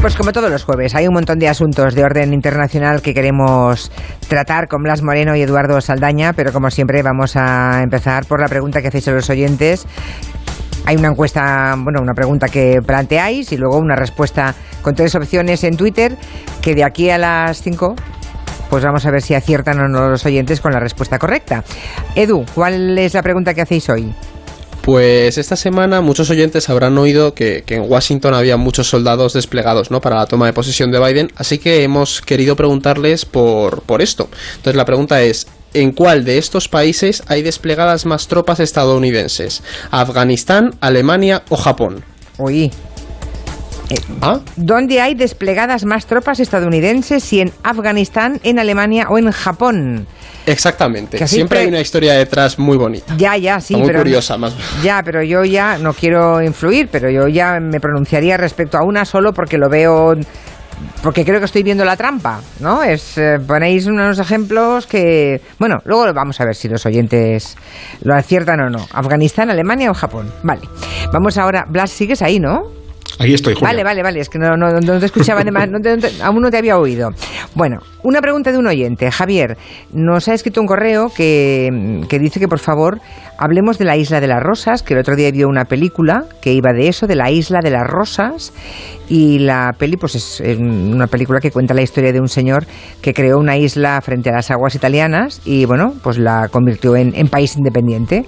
Pues como todos los jueves, hay un montón de asuntos de orden internacional que queremos tratar con Blas Moreno y Eduardo Saldaña, pero como siempre vamos a empezar por la pregunta que hacéis a los oyentes. Hay una encuesta, bueno, una pregunta que planteáis y luego una respuesta con tres opciones en Twitter que de aquí a las 5 pues vamos a ver si aciertan o no los oyentes con la respuesta correcta. Edu, ¿cuál es la pregunta que hacéis hoy? Pues esta semana muchos oyentes habrán oído que, en Washington había muchos soldados desplegados ¿no? para la toma de posesión de Biden, así que hemos querido preguntarles por, por esto. Entonces la pregunta es, ¿en cuál de estos países hay desplegadas más tropas estadounidenses? ¿Afganistán, Alemania o Japón? Eh, ¿Ah? ¿Dónde hay desplegadas más tropas estadounidenses? ¿Si en Afganistán, en Alemania o en Japón? Exactamente. Siempre hay una historia detrás muy bonita. Ya, ya, sí. muy curiosa, más. Ya, pero yo ya no quiero influir, pero yo ya me pronunciaría respecto a una solo porque lo veo porque creo que estoy viendo la trampa, ¿no? Es eh, ponéis unos ejemplos que, bueno, luego vamos a ver si los oyentes lo aciertan o no. Afganistán, Alemania o Japón. Vale. Vamos ahora, Blas, sigues ahí, ¿no? Ahí estoy. Vale, vale, vale, es que no, no, no te escuchaba, aún no te había oído. Bueno, una pregunta de un oyente. Javier, nos ha escrito un correo que, que dice que por favor hablemos de la Isla de las Rosas, que el otro día vio una película que iba de eso, de la Isla de las Rosas, y la peli pues es una película que cuenta la historia de un señor que creó una isla frente a las aguas italianas y bueno, pues la convirtió en, en país independiente.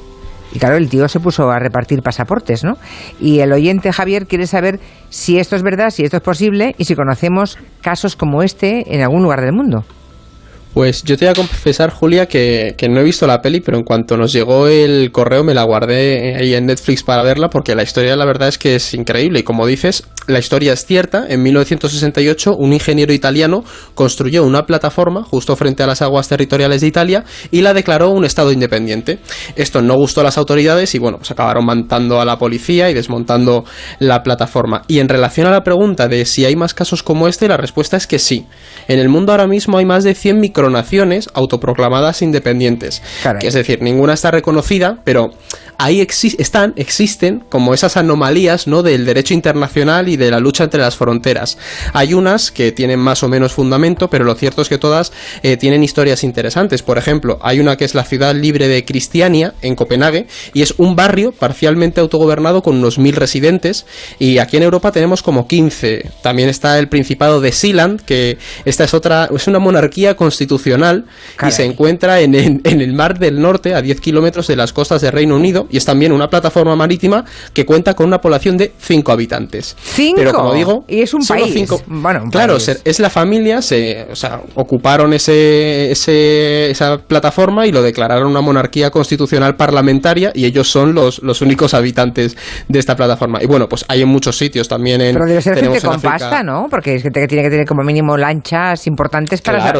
Y claro, el tío se puso a repartir pasaportes, ¿no? Y el oyente Javier quiere saber si esto es verdad, si esto es posible y si conocemos casos como este en algún lugar del mundo. Pues yo te voy a confesar, Julia, que, no he visto la peli, pero en cuanto nos llegó el correo me la guardé ahí en Netflix para verla, porque la historia la verdad es que es increíble. Y como dices, la historia es cierta. En 1968, un ingeniero italiano construyó una plataforma justo frente a las aguas territoriales de Italia y la declaró un estado independiente. Esto no gustó a las autoridades y bueno, pues acabaron matando a la policía y desmontando la plataforma. Y en relación a la pregunta de si hay más casos como este, la respuesta es que sí. En el mundo ahora mismo hay más de 100 micro naciones autoproclamadas independientes. es decir, ninguna está reconocida, pero ahí están, existen como esas anomalías ¿no? del derecho internacional y de la lucha entre las fronteras. Hay unas que tienen más o menos fundamento, pero lo cierto es que todas eh, tienen historias interesantes. Por ejemplo, hay una que es la ciudad libre de Cristiania, en Copenhague, y es un barrio parcialmente autogobernado con unos mil residentes, y aquí en Europa tenemos como 15. También está el Principado de Sealand, que esta es otra, es una monarquía constitucional y se encuentra en, en el Mar del Norte, a 10 kilómetros de las costas del Reino Unido, y es también una plataforma marítima que cuenta con una población de 5 habitantes. ¿Cinco? Pero como digo, y es un país. Bueno, claro, es la familia, se, o sea, ocuparon ese, ese, esa plataforma y lo declararon una monarquía constitucional parlamentaria y ellos son los, los únicos habitantes de esta plataforma. Y bueno, pues hay en muchos sitios también en. Pero debe ser gente con pasta, ¿no? Porque es que tiene que tener como mínimo lanchas importantes para,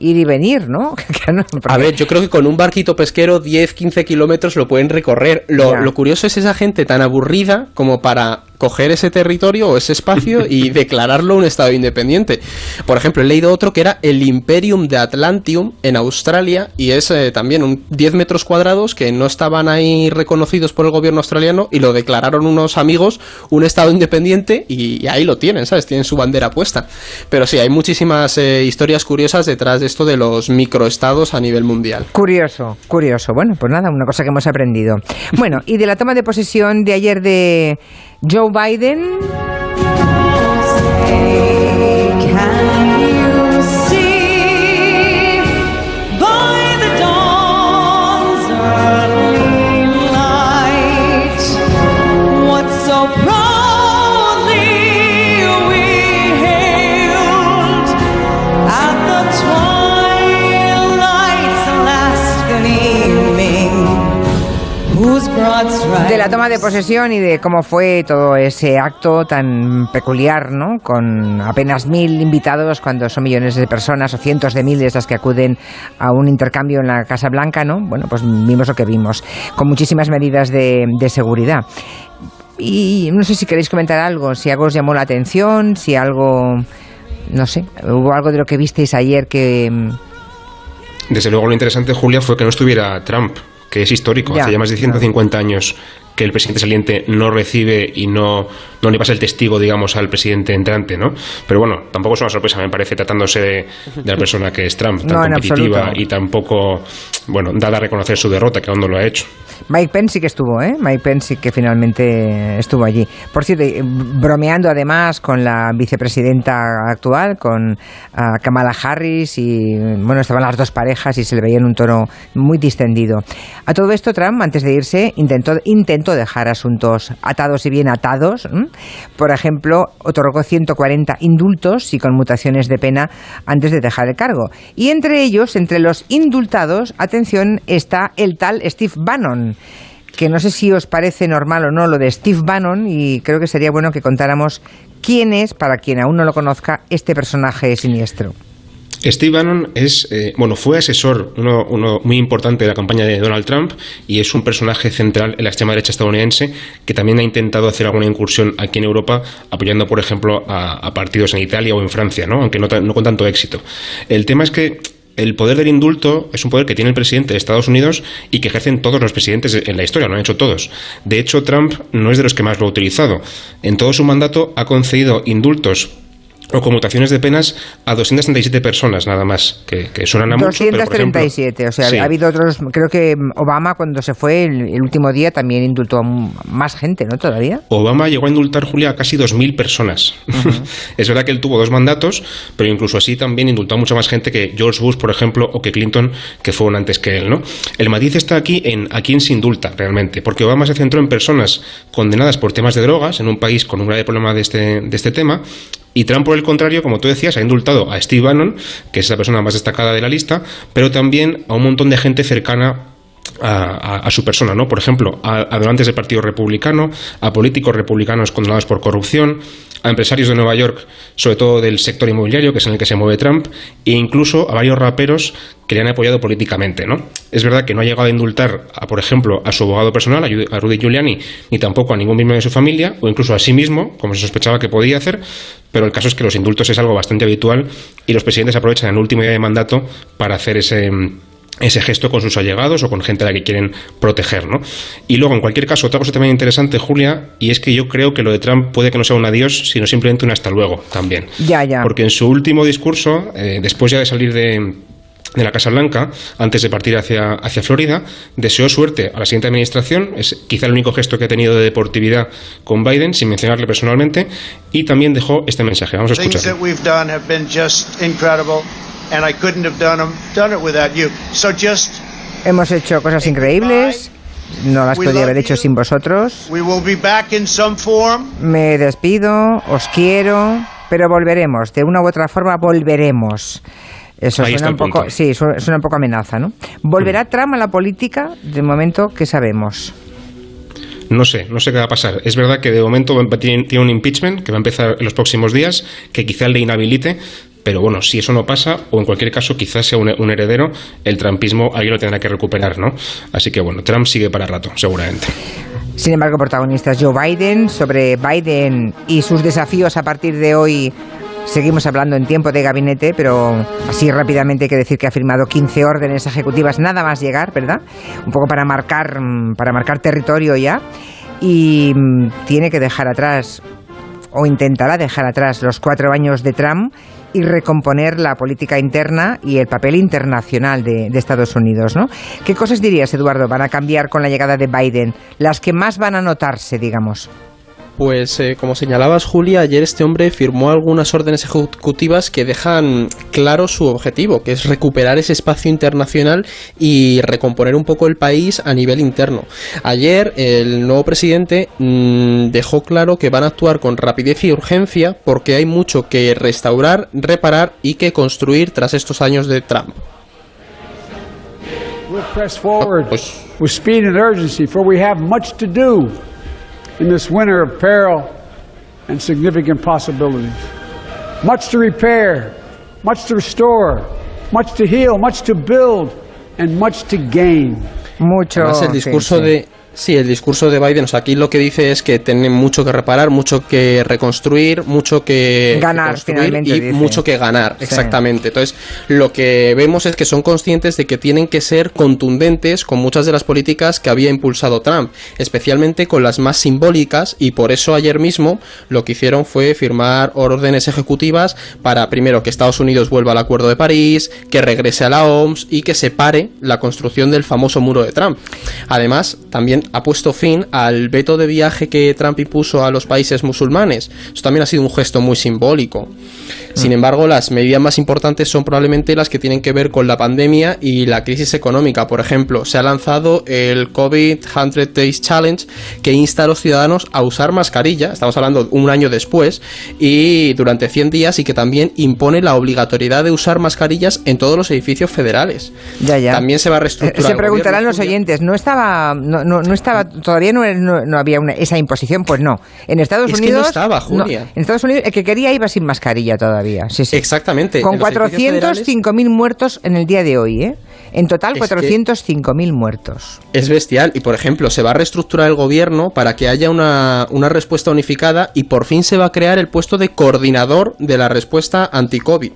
ir y venir, ¿no? A ver, yo creo que con un barquito pesquero 10, 15 kilómetros lo pueden recorrer lo, curioso es esa gente tan aburrida como para coger ese territorio o ese espacio y declararlo un estado independiente. Por ejemplo, he leído otro que era el Imperium de Atlantium en Australia y es eh, también un 10 metros cuadrados que no estaban ahí reconocidos por el gobierno australiano y lo declararon unos amigos un estado independiente y, ahí lo tienen, ¿sabes? Tienen su bandera puesta. Pero sí, hay muchísimas eh, historias curiosas detrás de esto de los microestados a nivel mundial. Curioso, curioso. Bueno, pues nada, una cosa que hemos aprendido. Bueno, y de la toma de posesión de ayer de Joe Biden. De la toma de posesión y de cómo fue todo ese acto tan peculiar, ¿no? Con apenas mil invitados cuando son millones de personas o cientos de miles las que acuden a un intercambio en la Casa Blanca, ¿no? Bueno, pues vimos lo que vimos, con muchísimas medidas de, seguridad. Y no sé si queréis comentar algo, si algo os llamó la atención, si algo, no sé, hubo algo de lo que visteis ayer que... Desde luego lo interesante, Julia, fue que no estuviera Trump que es histórico, hace ya más de 150 años que el presidente saliente no recibe y no, no le pasa el testigo, digamos, al presidente entrante, ¿no? Pero bueno, tampoco es una sorpresa, me parece, tratándose de, la persona que es Trump, tan competitiva y tampoco, bueno, dada a reconocer su derrota, que aún no lo ha hecho. Mike Pence sí que estuvo, ¿eh? Mike Pence sí que finalmente estuvo allí. Por cierto, bromeando además con la vicepresidenta actual, con ah, Kamala Harris, y bueno, estaban las dos parejas y se le veía en un tono muy distendido. A todo esto, Trump, antes de irse, intentó, intentó dejar asuntos atados y bien atados. Por ejemplo, otorgó 140 indultos y conmutaciones de pena antes de dejar el cargo. Y entre ellos, entre los indultados, atención, está el tal Steve Bannon que no sé si os parece normal o no lo de Steve Bannon y creo que sería bueno que contáramos quién es, para quien aún no lo conozca, este personaje siniestro. Steve Bannon es, eh, bueno, fue asesor, uno, muy importante de la campaña de Donald Trump y es un personaje central en la extrema derecha estadounidense que también ha intentado hacer alguna incursión aquí en Europa, apoyando, por ejemplo, a, partidos en Italia o en Francia, ¿no? aunque no, no con tanto éxito. El tema es que el poder del indulto es un poder que tiene el presidente de Estados Unidos y que ejercen todos los presidentes en la historia, lo han hecho todos. De hecho, Trump no es de los que más lo ha utilizado. En todo su mandato ha concedido indultos o conmutaciones de penas a 237 personas nada más, que, que suenan a 237, o sea, ha habido otros, creo que Obama cuando se fue el, último día también indultó a más gente, ¿no? Todavía. Obama llegó a indultar, Julia, a casi 2.000 personas. es verdad que él tuvo dos mandatos, pero incluso así también indultó a mucha más gente que George Bush, por ejemplo, o que Clinton, que fueron antes que él, ¿no? El matiz está aquí en a quién se indulta realmente, porque Obama se centró en personas condenadas por temas de drogas, en un país con un grave problema de este, de este tema, y Trump, por el contrario, como tú decías, ha indultado a Steve Bannon, que es la persona más destacada de la lista, pero también a un montón de gente cercana a, su persona, ¿no? Por ejemplo, a, donantes del Partido Republicano, a políticos republicanos condenados por corrupción, a empresarios de Nueva York, sobre todo del sector inmobiliario, que es en el que se mueve Trump, e incluso a varios raperos que le han apoyado políticamente, ¿no? Es verdad que no ha llegado a indultar, a, por ejemplo, a su abogado personal, a Rudy Giuliani, ni tampoco a ningún miembro de su familia, o incluso a sí mismo, como se sospechaba que podía hacer, pero el caso es que los indultos es algo bastante habitual y los presidentes aprovechan el último día de mandato para hacer ese ese gesto con sus allegados o con gente a la que quieren proteger, ¿no? Y luego, en cualquier caso, otra cosa también interesante, Julia, y es que yo creo que lo de Trump puede que no sea un adiós, sino simplemente un hasta luego también. Ya, ya. Porque en su último discurso, eh, después ya de salir de, de la Casa Blanca, antes de partir hacia, hacia Florida, deseó suerte a la siguiente administración, es quizá el único gesto que ha tenido de deportividad con Biden, sin mencionarle personalmente, y también dejó este mensaje. Vamos a escuchar just Hemos hecho cosas increíbles. No las podría haber hecho sin vosotros. We will be back in some form. Me despido, os quiero, pero volveremos. De una u otra forma volveremos. Eso suena un poco, sí, suena un poco amenaza, ¿no? ¿Volverá mm. Trump a la política? De momento, ¿qué sabemos? No sé, no sé qué va a pasar. Es verdad que de momento tiene, un impeachment que va a empezar en los próximos días, que quizá le inhabilite, pero bueno, si eso no pasa, o en cualquier caso quizás sea un, heredero, el trumpismo alguien lo tendrá que recuperar, ¿no? Así que bueno, Trump sigue para rato, seguramente. Sin embargo, protagonistas Joe Biden, sobre Biden y sus desafíos a partir de hoy. Seguimos hablando en tiempo de gabinete, pero así rápidamente hay que decir que ha firmado 15 órdenes ejecutivas nada más llegar, ¿verdad? Un poco para marcar, para marcar territorio ya. Y mm, tiene que dejar atrás, o intentará dejar atrás, los cuatro años de Trump y recomponer la política interna y el papel internacional de, Estados Unidos. ¿no? ¿Qué cosas dirías, Eduardo, van a cambiar con la llegada de Biden? Las que más van a notarse, digamos. Pues eh, como señalabas Julia, ayer este hombre firmó algunas órdenes ejecutivas que dejan claro su objetivo, que es recuperar ese espacio internacional y recomponer un poco el país a nivel interno. Ayer el nuevo presidente mm, dejó claro que van a actuar con rapidez y urgencia porque hay mucho que restaurar, reparar y que construir tras estos años de Trump. pues, with speed and urgency, for we have much to do in this winter of peril and significant possibilities. Much to repair, much to restore, much to heal, much to build, and much to gain. Mucho. Además, el discurso sí, sí. de Sí, el discurso de Biden, o sea, aquí lo que dice es que tienen mucho que reparar, mucho que reconstruir, mucho que ganar, finalmente, y mucho que ganar, exactamente. Entonces, lo que vemos es que son conscientes de que tienen que ser contundentes con muchas de las políticas que había impulsado Trump, especialmente con las más simbólicas y por eso ayer mismo lo que hicieron fue firmar órdenes ejecutivas para primero que Estados Unidos vuelva al Acuerdo de París, que regrese a la OMS y que separe la construcción del famoso muro de Trump. Además, también ha puesto fin al veto de viaje que Trump impuso a los países musulmanes. Eso también ha sido un gesto muy simbólico. Sin embargo, las medidas más importantes son probablemente las que tienen que ver con la pandemia y la crisis económica. Por ejemplo, se ha lanzado el COVID 100 Days Challenge que insta a los ciudadanos a usar mascarilla, estamos hablando un año después, y durante 100 días y que también impone la obligatoriedad de usar mascarillas en todos los edificios federales. Ya, ya. También se va a reestructurar. Se preguntarán los oyentes, ¿no estaba, no, no, estaba, todavía no, no, había esa imposición? Pues no. En Estados Unidos. Que no estaba, Julia. en Estados Unidos, el que quería iba sin mascarilla todavía. Exactamente. Con 405.000 muertos en el día de hoy, ¿eh? En total, 405.000 muertos. Es bestial. Y, por ejemplo, se va a reestructurar el gobierno para que haya una, una respuesta unificada y por fin se va a crear el puesto de coordinador de la respuesta anti-COVID.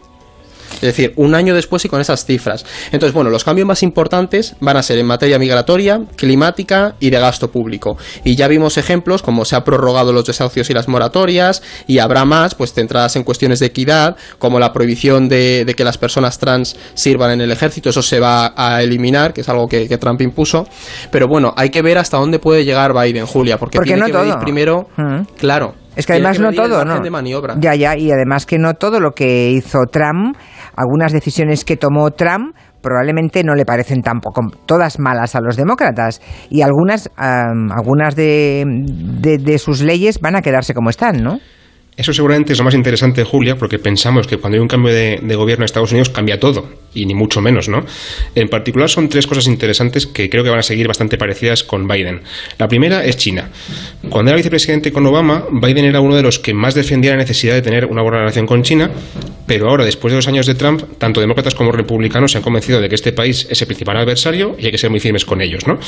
Es decir, un año después y con esas cifras. Entonces, bueno, los cambios más importantes van a ser en materia migratoria, climática y de gasto público. Y ya vimos ejemplos como se ha prorrogado los desahucios y las moratorias y habrá más, pues centradas en cuestiones de equidad, como la prohibición de, que las personas trans sirvan en el ejército. Eso se va a eliminar, que es algo que, Trump impuso. Pero bueno, hay que ver hasta dónde puede llegar Biden, Julia, porque, tiene no que todo. primero, mm. claro. Es que además no todo, ¿no? Ya, ya, y además que no todo lo que hizo Trump algunas decisiones que tomó Trump probablemente no le parecen tampoco todas malas a los demócratas y algunas, algunas de, de sus leyes van a quedarse como están, ¿no? Eso seguramente es lo más interesante, Julia, porque pensamos que cuando hay un cambio de, gobierno en Estados Unidos cambia todo, y ni mucho menos, ¿no? En particular son tres cosas interesantes que creo que van a seguir bastante parecidas con Biden. La primera es China. Cuando era vicepresidente con Obama, Biden era uno de los que más defendía la necesidad de tener una buena relación con China, pero ahora, después de dos años de Trump, tanto demócratas como republicanos se han convencido de que este país es el principal adversario y hay que ser muy firmes con ellos, ¿no?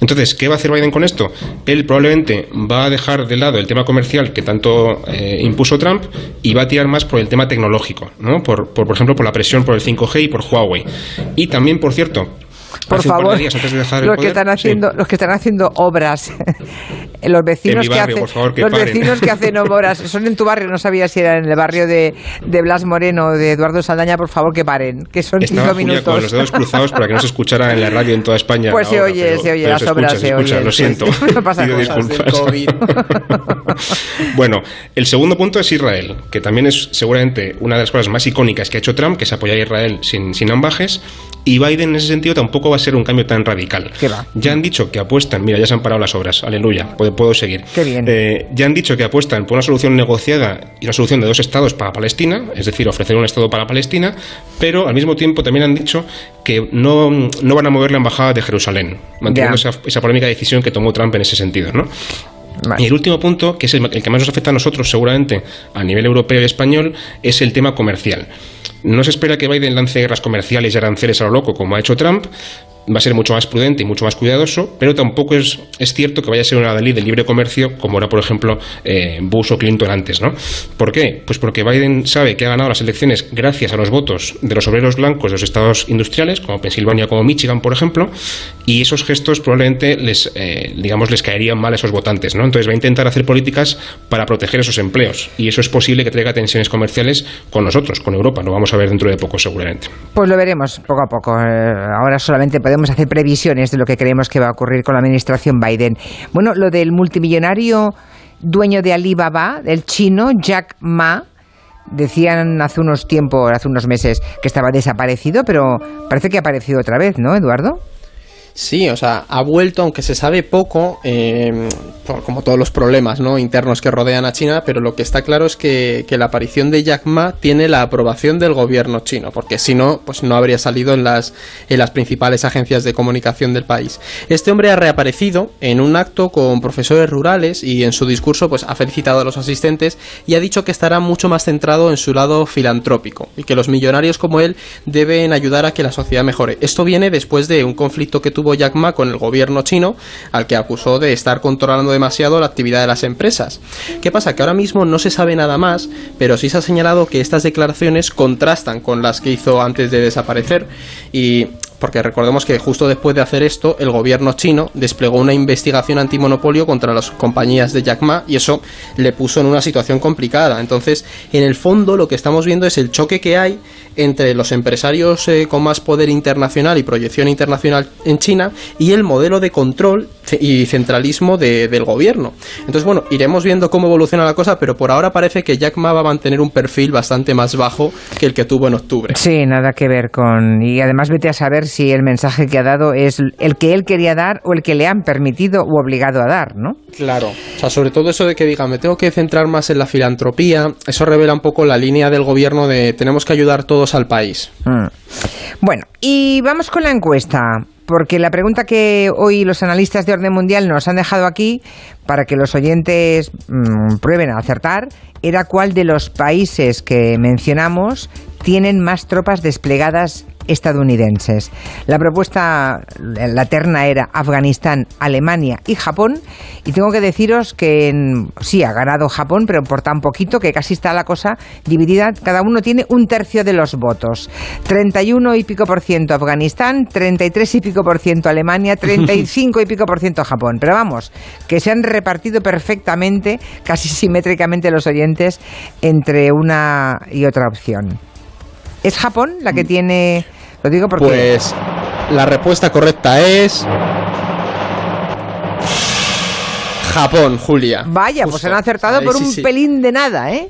Entonces, ¿qué va a hacer Biden con esto? Él probablemente va a dejar de lado el tema comercial que tanto eh, puso Trump y va a tirar más por el tema tecnológico, ¿no? Por, por, por ejemplo, por la presión por el 5G y por Huawei. Y también, por cierto, por favor, los que están haciendo, los que están haciendo obras, los vecinos que hacen, los vecinos que hacen obras, son en tu barrio, no sabía si era en el barrio de, de Blas Moreno o de Eduardo Saldaña, por favor que paren, que son Estaba cinco minutos. con los dedos cruzados para que no se escuchara en la radio en toda España. Pues se oye, se oye, las obras se, oye. Lo siento. no pasa bueno, el segundo punto es Israel, que también es seguramente una de las cosas más icónicas que ha hecho Trump, que es apoyar a Israel sin, sin ambajes, y Biden en ese sentido tampoco va a ser un cambio tan radical. Ya han dicho que apuestan, mira, ya se han parado las obras, aleluya, puedo, puedo seguir. Qué bien. Eh, ya han dicho que apuestan por una solución negociada y una solución de dos estados para Palestina, es decir, ofrecer un estado para Palestina, pero al mismo tiempo también han dicho que no, no van a mover la embajada de Jerusalén, manteniendo esa, esa polémica decisión que tomó Trump en ese sentido, ¿no? Y el último punto, que es el, que más nos afecta a nosotros seguramente a nivel europeo y español, es el tema comercial. No se espera que Biden lance guerras comerciales y aranceles a lo loco como ha hecho Trump, va a ser mucho más prudente y mucho más cuidadoso, pero tampoco es, es cierto que vaya a ser una ley de libre comercio como era, por ejemplo, eh, Bush o Clinton antes, ¿no? ¿Por qué? Pues porque Biden sabe que ha ganado las elecciones gracias a los votos de los obreros blancos de los estados industriales, como Pensilvania, como Michigan, por ejemplo, y esos gestos probablemente les, eh, digamos, les caerían mal a esos votantes, ¿no? Entonces va a intentar hacer políticas para proteger esos empleos, y eso es posible que traiga tensiones comerciales con nosotros, con Europa, lo vamos a ver dentro de poco seguramente. Pues lo veremos poco a poco. Eh, ahora solamente podemos podemos hacer previsiones de lo que creemos que va a ocurrir con la administración Biden. Bueno, lo del multimillonario dueño de Alibaba, el chino Jack Ma, decían hace unos tiempos, hace unos meses, que estaba desaparecido, pero parece que ha aparecido otra vez, ¿no, Eduardo? Sí, o sea, ha vuelto, aunque se sabe poco, eh, por, como todos los problemas ¿no? internos que rodean a China, pero lo que está claro es que, la aparición de Jack Ma tiene la aprobación del gobierno chino, porque si no, pues no habría salido en las, en las principales agencias de comunicación del país. Este hombre ha reaparecido en un acto con profesores rurales y en su discurso pues ha felicitado a los asistentes y ha dicho que estará mucho más centrado en su lado filantrópico y que los millonarios como él deben ayudar a que la sociedad mejore. Esto viene después de un conflicto que tuvo Jack Ma con el gobierno chino, al que acusó de estar controlando demasiado la actividad de las empresas. ¿Qué pasa? Que ahora mismo no se sabe nada más, pero sí se ha señalado que estas declaraciones contrastan con las que hizo antes de desaparecer y porque recordemos que justo después de hacer esto, el gobierno chino desplegó una investigación antimonopolio contra las compañías de Jack Ma y eso le puso en una situación complicada. Entonces, en el fondo, lo que estamos viendo es el choque que hay entre los empresarios eh, con más poder internacional y proyección internacional en China y el modelo de control y centralismo del gobierno. Entonces, bueno, iremos viendo cómo evoluciona la cosa, pero por ahora parece que Jack Ma va a mantener un perfil bastante más bajo que el que tuvo en octubre. Sí, nada que ver con... Y además vete a saber si el mensaje que ha dado es el que él quería dar o el que le han permitido u obligado a dar, ¿no? Claro. O sea, sobre todo eso de que diga, me tengo que centrar más en la filantropía, eso revela un poco la línea del gobierno de tenemos que ayudar todos al país. Mm. Bueno, y vamos con la encuesta porque la pregunta que hoy los analistas de orden mundial nos han dejado aquí para que los oyentes mmm, prueben a acertar era cuál de los países que mencionamos tienen más tropas desplegadas estadounidenses. La propuesta, la terna era Afganistán, Alemania y Japón. Y tengo que deciros que sí, ha ganado Japón, pero por tan poquito que casi está la cosa dividida. Cada uno tiene un tercio de los votos. 31 y pico por ciento Afganistán, 33 y pico por ciento Alemania, 35 y pico por ciento Japón. Pero vamos, que se han repartido perfectamente, casi simétricamente los oyentes, entre una y otra opción. ¿Es Japón la que tiene lo digo porque. Pues la respuesta correcta es. Japón, Julia. Vaya, pues han acertado por un pelín de nada, ¿eh?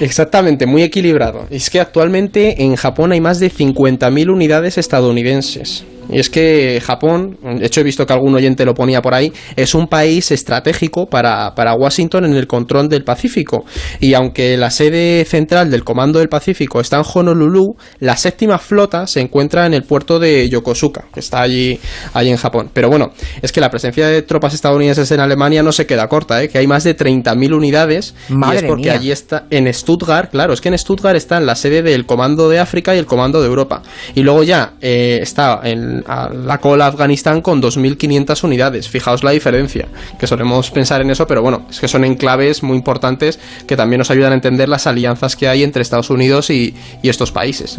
Exactamente, muy equilibrado. Es que actualmente en Japón hay más de 50.000 unidades estadounidenses. Y es que Japón, de hecho he visto que algún oyente lo ponía por ahí, es un país estratégico para, para, Washington en el control del Pacífico. Y aunque la sede central del Comando del Pacífico está en Honolulu, la séptima flota se encuentra en el puerto de Yokosuka, que está allí, allí en Japón. Pero bueno, es que la presencia de tropas estadounidenses en Alemania no se queda corta, ¿eh? que hay más de 30.000 unidades. Madre y es porque mía. allí está, en Stuttgart, claro, es que en Stuttgart está la sede del Comando de África y el Comando de Europa. Y luego ya eh, está en la cola Afganistán con 2.500 unidades. Fijaos la diferencia, que solemos pensar en eso, pero bueno, es que son enclaves muy importantes que también nos ayudan a entender las alianzas que hay entre Estados Unidos y, estos países.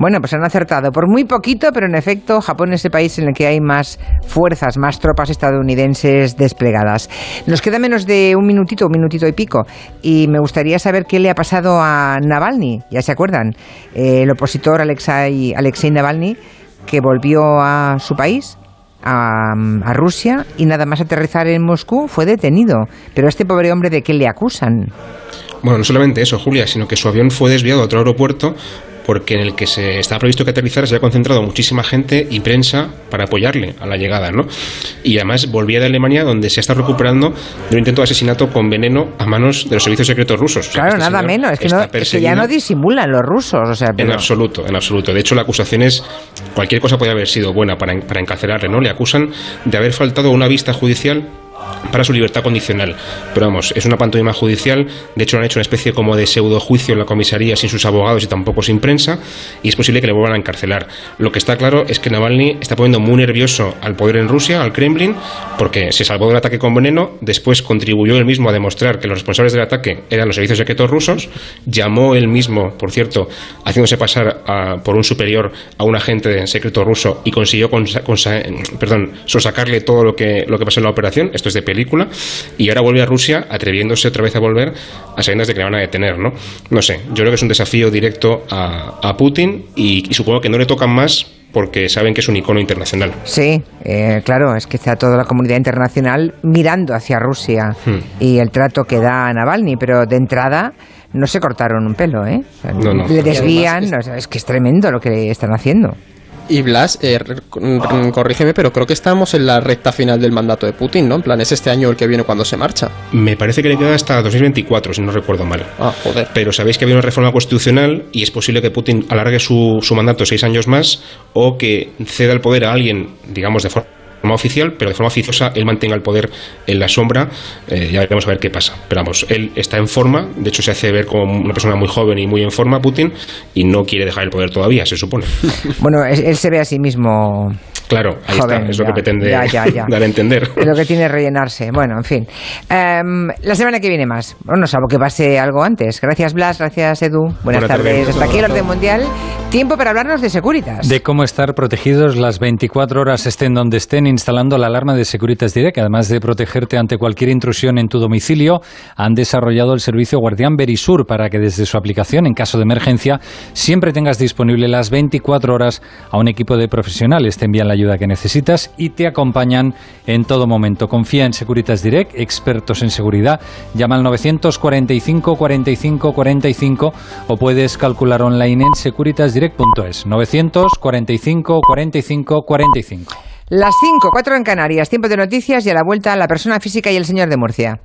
Bueno, pues han acertado por muy poquito, pero en efecto Japón es el país en el que hay más fuerzas, más tropas estadounidenses desplegadas. Nos queda menos de un minutito, un minutito y pico, y me gustaría saber qué le ha pasado a Navalny, ya se acuerdan, el opositor Alexei, Alexei Navalny que volvió a su país, a, a, Rusia, y nada más aterrizar en Moscú fue detenido. Pero a este pobre hombre, ¿de qué le acusan? Bueno, no solamente eso, Julia, sino que su avión fue desviado a otro aeropuerto porque en el que se estaba previsto que aterrizara se había concentrado muchísima gente y prensa para apoyarle a la llegada, ¿no? Y además volvía de Alemania donde se está recuperando de un intento de asesinato con veneno a manos de los servicios secretos rusos. Claro, o sea, este nada menos, es que, no, es que, ya no disimulan los rusos, o sea, pero... En absoluto, en absoluto. De hecho, la acusación es cualquier cosa puede haber sido buena para, para encarcelarle, ¿no? Le acusan de haber faltado una vista judicial para su libertad condicional. Pero vamos, es una pantomima judicial, de hecho han hecho una especie como de pseudo juicio en la comisaría sin sus abogados y tampoco sin prensa, y es posible que le vuelvan a encarcelar. Lo que está claro es que Navalny está poniendo muy nervioso al poder en Rusia, al Kremlin, porque se salvó del ataque con veneno, después contribuyó él mismo a demostrar que los responsables del ataque eran los servicios secretos rusos, llamó él mismo, por cierto, haciéndose pasar por un superior a un agente secreto ruso y consiguió consa, consa, perdón, sosacarle todo lo que, lo que pasó en la operación, esto de película, y ahora vuelve a Rusia atreviéndose otra vez a volver a sabiendas de que le van a detener, ¿no? No sé, yo creo que es un desafío directo a, a Putin y, y supongo que no le tocan más porque saben que es un icono internacional. Sí, eh, claro, es que está toda la comunidad internacional mirando hacia Rusia hmm. y el trato que da a Navalny, pero de entrada no se cortaron un pelo, ¿eh? O sea, no, no. Le desvían, no, es que es tremendo lo que están haciendo. Y Blas, eh, corrígeme, pero creo que estamos en la recta final del mandato de Putin, ¿no? En plan, es este año el que viene cuando se marcha. Me parece que le queda hasta 2024, si no recuerdo mal. Ah, joder. Pero sabéis que había una reforma constitucional y es posible que Putin alargue su, su mandato seis años más o que ceda el poder a alguien, digamos, de forma forma oficial, pero de forma oficiosa él mantenga el poder en la sombra. Eh, ya veremos a ver qué pasa. Pero vamos, él está en forma, de hecho se hace ver como una persona muy joven y muy en forma, Putin, y no quiere dejar el poder todavía, se supone. Bueno, él se ve a sí mismo Claro, ahí Joven, está, es lo ya, que pretende ya, ya, ya. dar a entender. Es lo que tiene rellenarse. Bueno, en fin. Em, la semana que viene más. Bueno, salvo que pase algo antes. Gracias, Blas. Gracias, Edu. Buenas, Buenas tardes. tardes. Hasta aquí el orden mundial. Tiempo para hablarnos de Securitas. De cómo estar protegidos las 24 horas estén donde estén instalando la alarma de Securitas Direct. Además de protegerte ante cualquier intrusión en tu domicilio, han desarrollado el servicio Guardián Verisur para que desde su aplicación, en caso de emergencia, siempre tengas disponible las 24 horas a un equipo de profesionales. Te envían la ayuda que necesitas y te acompañan en todo momento. Confía en Securitas Direct, expertos en seguridad. Llama al 945 45 45 o puedes calcular online en securitasdirect.es. 945 45 45. Las 5, 4 en Canarias. Tiempo de noticias y a la vuelta la persona física y el señor de Murcia.